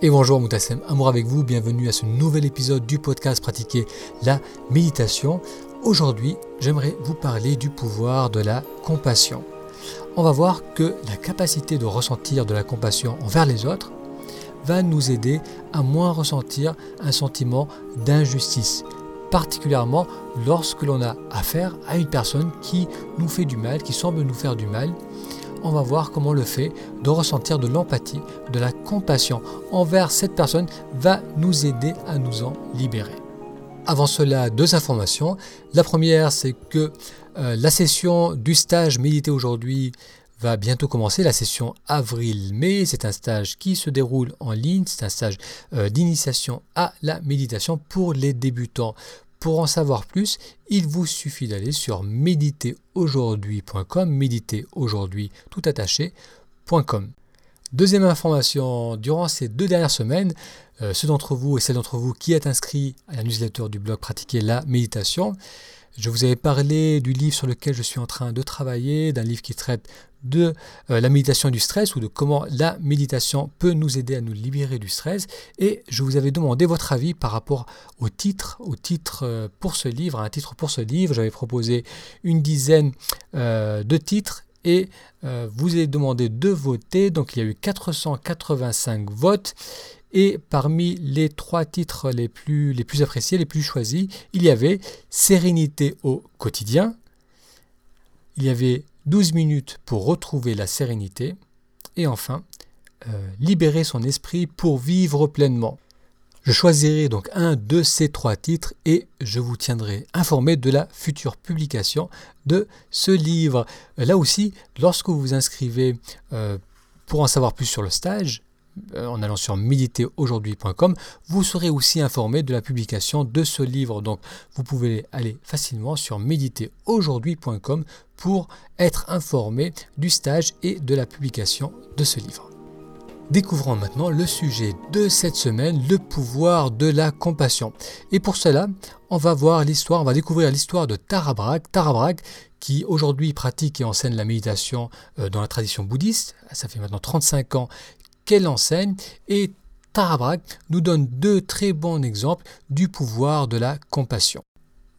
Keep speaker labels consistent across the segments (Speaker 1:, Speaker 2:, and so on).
Speaker 1: Et bonjour Moutassem, amour avec vous, bienvenue à ce nouvel épisode du podcast Pratiquer la méditation. Aujourd'hui, j'aimerais vous parler du pouvoir de la compassion. On va voir que la capacité de ressentir de la compassion envers les autres va nous aider à moins ressentir un sentiment d'injustice, particulièrement lorsque l'on a affaire à une personne qui nous fait du mal, qui semble nous faire du mal on va voir comment le fait de ressentir de l'empathie, de la compassion envers cette personne va nous aider à nous en libérer. Avant cela, deux informations. La première, c'est que euh, la session du stage médité aujourd'hui va bientôt commencer, la session avril-mai. C'est un stage qui se déroule en ligne, c'est un stage euh, d'initiation à la méditation pour les débutants. Pour en savoir plus, il vous suffit d'aller sur méditeraujourd'hui.com, méditeraujourd'hui tout attaché.com. Deuxième information, durant ces deux dernières semaines, euh, ceux d'entre vous et celles d'entre vous qui êtes inscrits à la newsletter du blog Pratiquer la méditation, je vous avais parlé du livre sur lequel je suis en train de travailler, d'un livre qui traite de euh, la méditation du stress ou de comment la méditation peut nous aider à nous libérer du stress. Et je vous avais demandé votre avis par rapport au titre, au titre euh, pour ce livre, un titre pour ce livre. J'avais proposé une dizaine de titres et vous avez demandé de voter. Donc il y a eu 485 votes. Et parmi les trois titres les plus, les plus appréciés, les plus choisis, il y avait Sérénité au quotidien, il y avait 12 minutes pour retrouver la sérénité et enfin euh, libérer son esprit pour vivre pleinement. Je choisirai donc un de ces trois titres et je vous tiendrai informé de la future publication de ce livre. Là aussi, lorsque vous vous inscrivez euh, pour en savoir plus sur le stage, euh, en allant sur méditeraujourd'hui.com, vous serez aussi informé de la publication de ce livre. Donc vous pouvez aller facilement sur méditeraujourd'hui.com pour être informé du stage et de la publication de ce livre. Découvrons maintenant le sujet de cette semaine, le pouvoir de la compassion. Et pour cela, on va voir l'histoire, on va découvrir l'histoire de Tara Brach. Tara Brach qui aujourd'hui pratique et enseigne la méditation euh, dans la tradition bouddhiste. Ça fait maintenant 35 ans qu'elle enseigne et Tara nous donne deux très bons exemples du pouvoir de la compassion.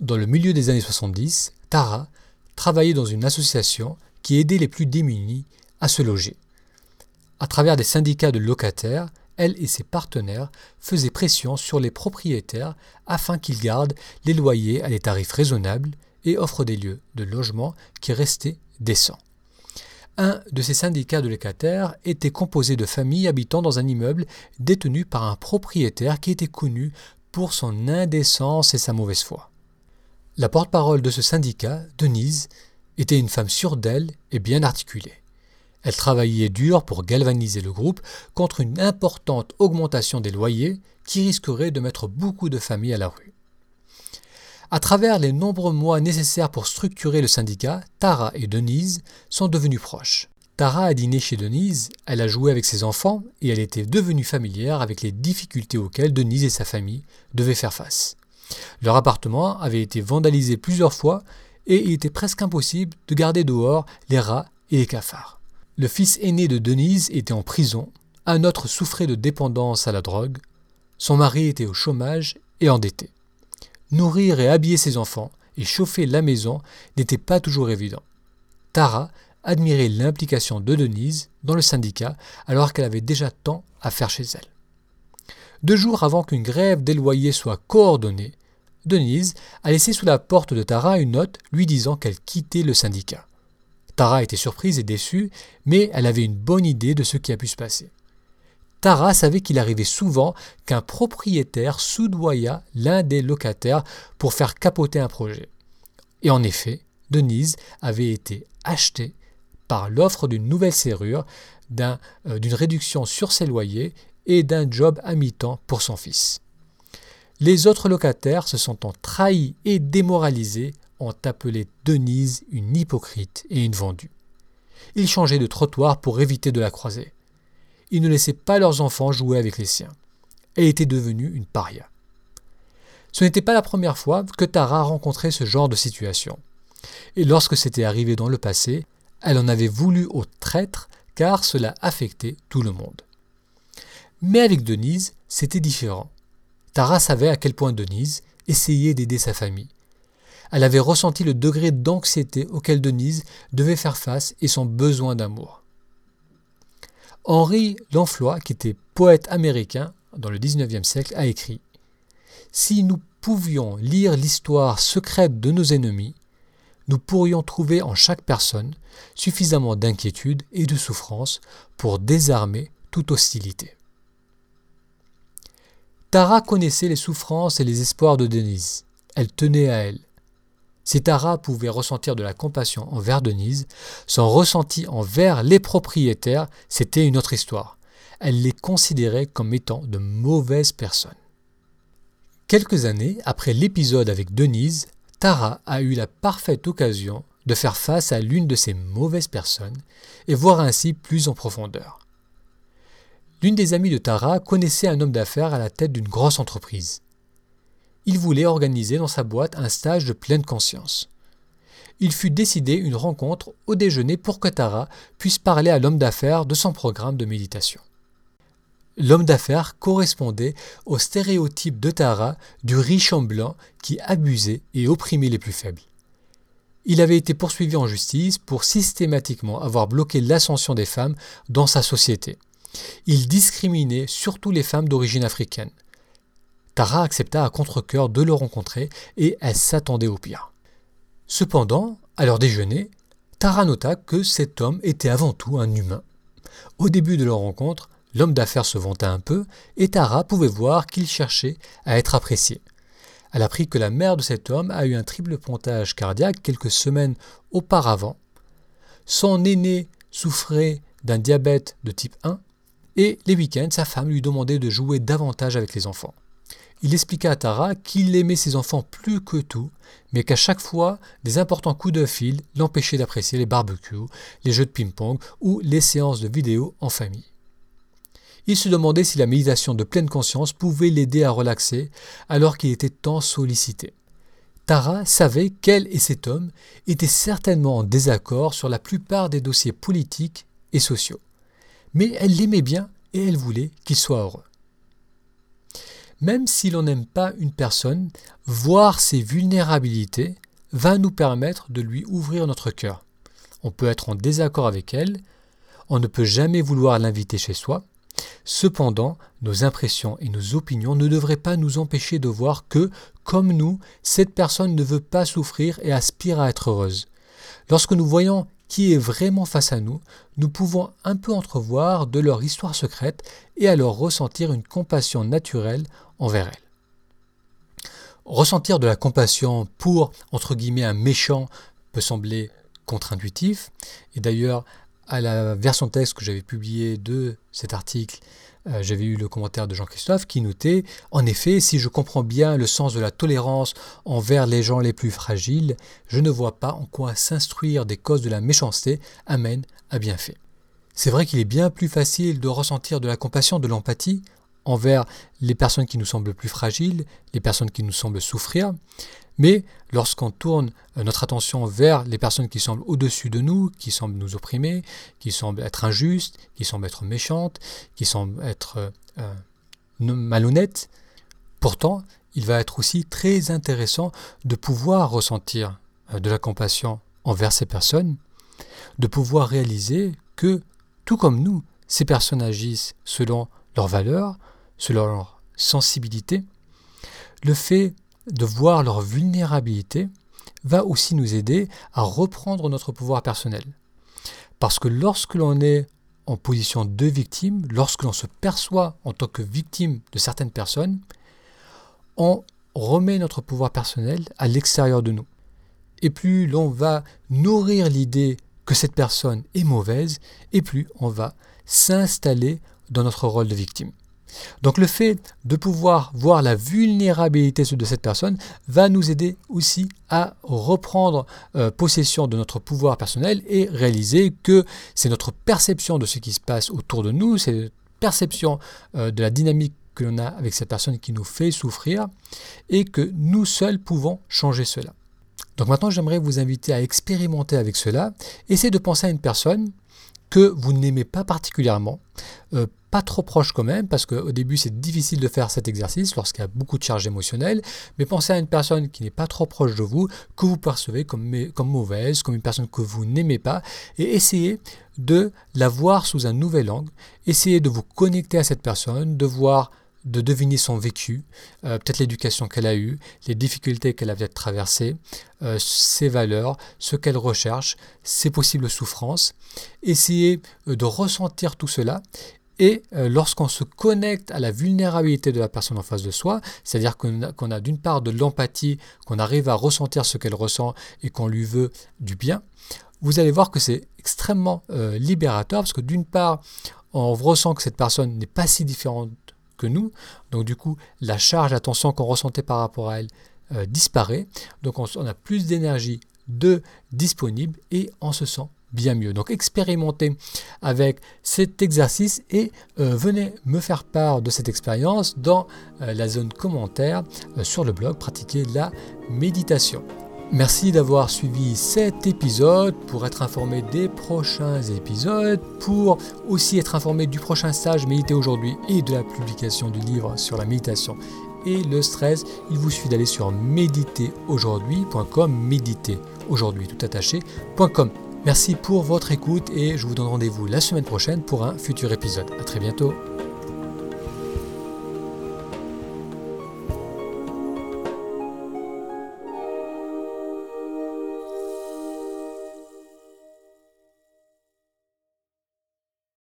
Speaker 1: Dans le milieu des années 70, Tara travaillait dans une association qui aidait les plus démunis à se loger. À travers des syndicats de locataires, elle et ses partenaires faisaient pression sur les propriétaires afin qu'ils gardent les loyers à des tarifs raisonnables et offrent des lieux de logement qui restaient décents. Un de ces syndicats de locataires était composé de familles habitant dans un immeuble détenu par un propriétaire qui était connu pour son indécence et sa mauvaise foi. La porte-parole de ce syndicat, Denise, était une femme sûre d'elle et bien articulée. Elle travaillait dur pour galvaniser le groupe contre une importante augmentation des loyers qui risquerait de mettre beaucoup de familles à la rue. À travers les nombreux mois nécessaires pour structurer le syndicat, Tara et Denise sont devenues proches. Tara a dîné chez Denise, elle a joué avec ses enfants et elle était devenue familière avec les difficultés auxquelles Denise et sa famille devaient faire face. Leur appartement avait été vandalisé plusieurs fois et il était presque impossible de garder dehors les rats et les cafards. Le fils aîné de Denise était en prison, un autre souffrait de dépendance à la drogue, son mari était au chômage et endetté. Nourrir et habiller ses enfants et chauffer la maison n'était pas toujours évident. Tara admirait l'implication de Denise dans le syndicat alors qu'elle avait déjà tant à faire chez elle. Deux jours avant qu'une grève des loyers soit coordonnée, Denise a laissé sous la porte de Tara une note lui disant qu'elle quittait le syndicat. Tara était surprise et déçue, mais elle avait une bonne idée de ce qui a pu se passer. Tara savait qu'il arrivait souvent qu'un propriétaire soudoya l'un des locataires pour faire capoter un projet. Et en effet, Denise avait été achetée par l'offre d'une nouvelle serrure, euh, d'une réduction sur ses loyers et d'un job à mi-temps pour son fils. Les autres locataires, se sentant trahis et démoralisés, ont Denise une hypocrite et une vendue. Ils changeaient de trottoir pour éviter de la croiser ils ne laissaient pas leurs enfants jouer avec les siens. Elle était devenue une paria. Ce n'était pas la première fois que Tara rencontrait ce genre de situation. Et lorsque c'était arrivé dans le passé, elle en avait voulu au traître car cela affectait tout le monde. Mais avec Denise, c'était différent. Tara savait à quel point Denise essayait d'aider sa famille. Elle avait ressenti le degré d'anxiété auquel Denise devait faire face et son besoin d'amour. Henri Lanfloy, qui était poète américain dans le XIXe siècle, a écrit Si nous pouvions lire l'histoire secrète de nos ennemis, nous pourrions trouver en chaque personne suffisamment d'inquiétude et de souffrance pour désarmer toute hostilité. Tara connaissait les souffrances et les espoirs de Denise. Elle tenait à elle. Si Tara pouvait ressentir de la compassion envers Denise, son ressenti envers les propriétaires, c'était une autre histoire. Elle les considérait comme étant de mauvaises personnes. Quelques années après l'épisode avec Denise, Tara a eu la parfaite occasion de faire face à l'une de ces mauvaises personnes et voir ainsi plus en profondeur. L'une des amies de Tara connaissait un homme d'affaires à la tête d'une grosse entreprise. Il voulait organiser dans sa boîte un stage de pleine conscience. Il fut décidé une rencontre au déjeuner pour que Tara puisse parler à l'homme d'affaires de son programme de méditation. L'homme d'affaires correspondait au stéréotype de Tara du riche en blanc qui abusait et opprimait les plus faibles. Il avait été poursuivi en justice pour systématiquement avoir bloqué l'ascension des femmes dans sa société. Il discriminait surtout les femmes d'origine africaine. Tara accepta à contre-coeur de le rencontrer et elle s'attendait au pire. Cependant, à leur déjeuner, Tara nota que cet homme était avant tout un humain. Au début de leur rencontre, L'homme d'affaires se vanta un peu, et Tara pouvait voir qu'il cherchait à être apprécié. Elle apprit que la mère de cet homme a eu un triple pontage cardiaque quelques semaines auparavant. Son aîné souffrait d'un diabète de type 1, et les week-ends, sa femme lui demandait de jouer davantage avec les enfants. Il expliqua à Tara qu'il aimait ses enfants plus que tout, mais qu'à chaque fois, des importants coups de fil l'empêchaient d'apprécier les barbecues, les jeux de ping-pong ou les séances de vidéo en famille. Il se demandait si la méditation de pleine conscience pouvait l'aider à relaxer alors qu'il était tant sollicité. Tara savait qu'elle et cet homme étaient certainement en désaccord sur la plupart des dossiers politiques et sociaux. Mais elle l'aimait bien et elle voulait qu'il soit heureux. Même si l'on n'aime pas une personne, voir ses vulnérabilités va nous permettre de lui ouvrir notre cœur. On peut être en désaccord avec elle, on ne peut jamais vouloir l'inviter chez soi, Cependant, nos impressions et nos opinions ne devraient pas nous empêcher de voir que, comme nous, cette personne ne veut pas souffrir et aspire à être heureuse. Lorsque nous voyons qui est vraiment face à nous, nous pouvons un peu entrevoir de leur histoire secrète et alors ressentir une compassion naturelle envers elle. Ressentir de la compassion pour, entre guillemets, un méchant peut sembler contre-intuitif, et d'ailleurs, à la version texte que j'avais publiée de cet article, euh, j'avais eu le commentaire de Jean-Christophe qui notait En effet, si je comprends bien le sens de la tolérance envers les gens les plus fragiles, je ne vois pas en quoi s'instruire des causes de la méchanceté amène à bienfait. C'est vrai qu'il est bien plus facile de ressentir de la compassion, de l'empathie envers les personnes qui nous semblent plus fragiles, les personnes qui nous semblent souffrir, mais lorsqu'on tourne euh, notre attention vers les personnes qui semblent au-dessus de nous, qui semblent nous opprimer, qui semblent être injustes, qui semblent être méchantes, qui semblent être euh, euh, malhonnêtes, pourtant, il va être aussi très intéressant de pouvoir ressentir de la compassion envers ces personnes, de pouvoir réaliser que, tout comme nous, ces personnes agissent selon leurs valeurs, selon leur sensibilité. Le fait de voir leur vulnérabilité va aussi nous aider à reprendre notre pouvoir personnel. Parce que lorsque l'on est en position de victime, lorsque l'on se perçoit en tant que victime de certaines personnes, on remet notre pouvoir personnel à l'extérieur de nous. Et plus l'on va nourrir l'idée que cette personne est mauvaise, et plus on va s'installer dans notre rôle de victime. Donc le fait de pouvoir voir la vulnérabilité de cette personne va nous aider aussi à reprendre euh, possession de notre pouvoir personnel et réaliser que c'est notre perception de ce qui se passe autour de nous, c'est notre perception euh, de la dynamique que l'on a avec cette personne qui nous fait souffrir et que nous seuls pouvons changer cela. Donc maintenant j'aimerais vous inviter à expérimenter avec cela, essayez de penser à une personne que vous n'aimez pas particulièrement, euh, pas trop proche quand même, parce qu'au début c'est difficile de faire cet exercice lorsqu'il y a beaucoup de charge émotionnelle, mais pensez à une personne qui n'est pas trop proche de vous, que vous percevez comme, comme mauvaise, comme une personne que vous n'aimez pas, et essayez de la voir sous un nouvel angle, essayez de vous connecter à cette personne, de voir de deviner son vécu, euh, peut-être l'éducation qu'elle a eue, les difficultés qu'elle a peut-être traversées, euh, ses valeurs, ce qu'elle recherche, ses possibles souffrances. Essayez euh, de ressentir tout cela et lorsqu'on se connecte à la vulnérabilité de la personne en face de soi, c'est-à-dire qu'on a, d'une part de l'empathie, qu'on arrive à ressentir ce qu'elle ressent et qu'on lui veut du bien, vous allez voir que c'est extrêmement libérateur parce que d'une part, on ressent que cette personne n'est pas si différente que nous. Donc du coup, la charge, la tension qu'on ressentait par rapport à elle euh, disparaît. Donc on, a plus d'énergie de disponible et on se sent bien mieux. Donc expérimentez avec cet exercice et euh, venez me faire part de cette expérience dans euh, la zone commentaire sur le blog Pratiquer la méditation. Merci d'avoir suivi cet épisode pour être informé des prochains épisodes, pour aussi être informé du prochain stage Méditer aujourd'hui et de la publication du livre sur la méditation et le stress. Il vous suffit d'aller sur méditeraujourd'hui.com, méditer aujourd'hui tout attaché.com. Merci pour votre écoute et je vous donne rendez-vous la semaine prochaine pour un futur épisode. A très bientôt.